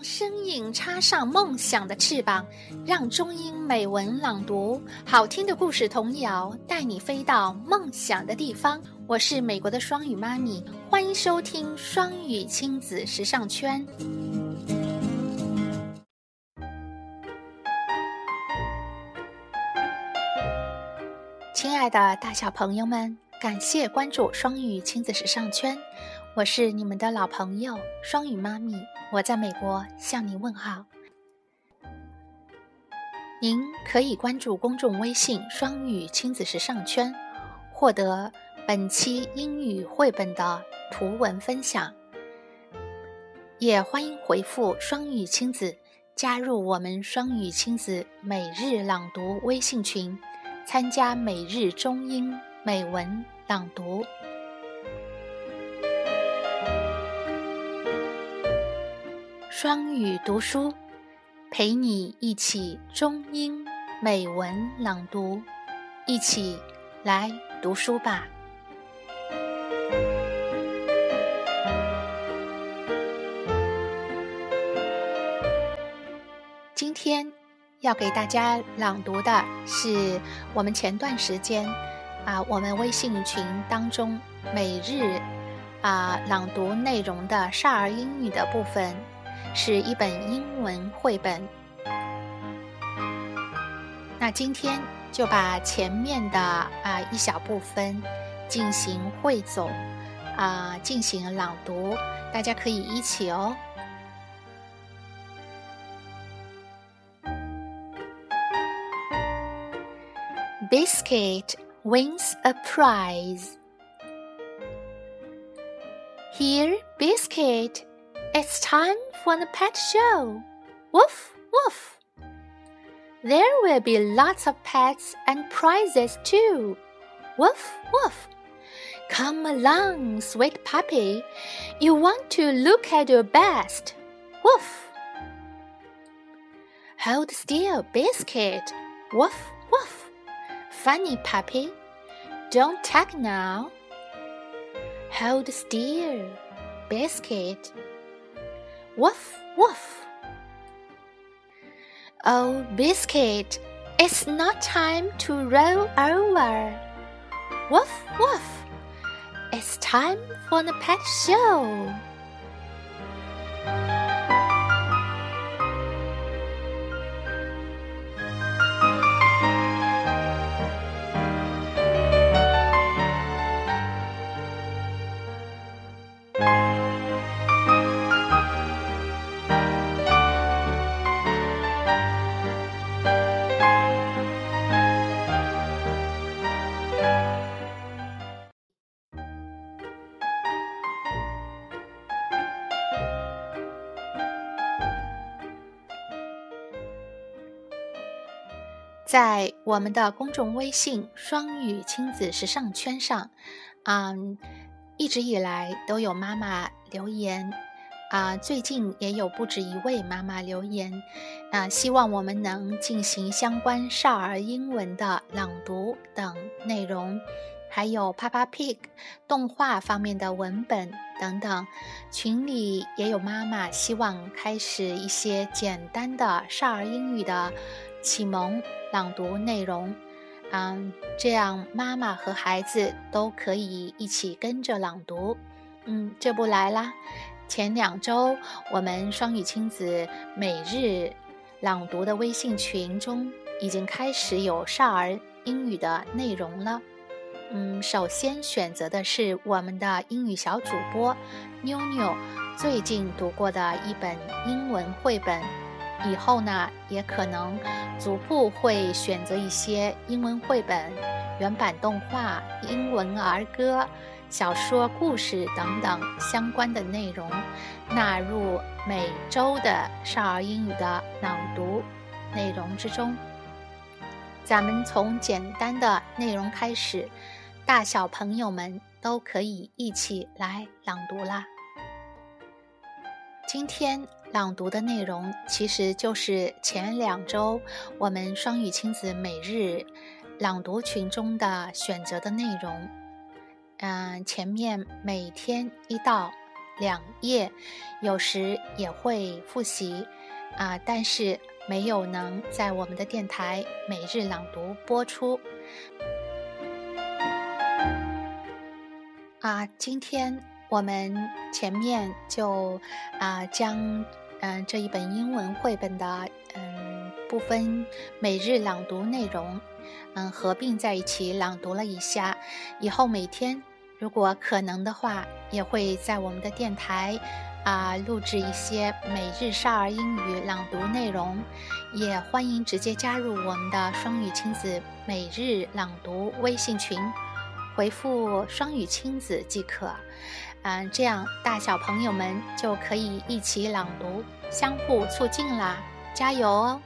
让声音插上梦想的翅膀，让中英美文朗读好听的故事童谣带你飞到梦想的地方。我是美国的双语妈咪，欢迎收听双语亲子时尚圈。亲爱的大小朋友们，感谢关注双语亲子时尚圈，我是你们的老朋友双语妈咪。我在美国向你问好。您可以关注公众微信“双语亲子时尚圈”，获得本期英语绘本的图文分享。也欢迎回复“双语亲子”加入我们双语亲子每日朗读微信群，参加每日中英美文朗读。双语读书，陪你一起中英美文朗读，一起来读书吧。今天要给大家朗读的是我们前段时间啊，我们微信群当中每日啊朗读内容的少儿英语的部分。是一本英文绘本。那今天就把前面的啊一小部分进行汇总，啊进行朗读，大家可以一起哦。Biscuit wins a prize. Here, Biscuit. It's time for the pet show. Woof, woof. There will be lots of pets and prizes too. Woof, woof. Come along, sweet puppy. You want to look at your best. Woof. Hold still, biscuit. Woof, woof. Funny puppy. Don't tug now. Hold still, biscuit. Woof, woof. Oh, Biscuit, it's not time to roll over. Woof, woof. It's time for the pet show. 在我们的公众微信“双语亲子时尚圈”上，嗯，一直以来都有妈妈留言，啊，最近也有不止一位妈妈留言，啊，希望我们能进行相关少儿英文的朗读等内容，还有 Papa Pig 动画方面的文本等等。群里也有妈妈希望开始一些简单的少儿英语的启蒙。朗读内容，嗯，这样妈妈和孩子都可以一起跟着朗读。嗯，这不来啦。前两周我们双语亲子每日朗读的微信群中已经开始有少儿英语的内容了。嗯，首先选择的是我们的英语小主播妞妞最近读过的一本英文绘本。以后呢，也可能逐步会选择一些英文绘本、原版动画、英文儿歌、小说、故事等等相关的内容，纳入每周的少儿英语的朗读内容之中。咱们从简单的内容开始，大小朋友们都可以一起来朗读啦。今天。朗读的内容其实就是前两周我们双语亲子每日朗读群中的选择的内容。嗯，前面每天一到两页，有时也会复习啊，但是没有能在我们的电台每日朗读播出。啊，今天我们前面就啊将嗯这一本英文绘本的嗯部分每日朗读内容嗯合并在一起朗读了一下，以后每天。如果可能的话，也会在我们的电台啊录制一些每日少儿英语朗读内容，也欢迎直接加入我们的双语亲子每日朗读微信群，回复“双语亲子”即可。嗯，这样大小朋友们就可以一起朗读，相互促进啦！加油哦！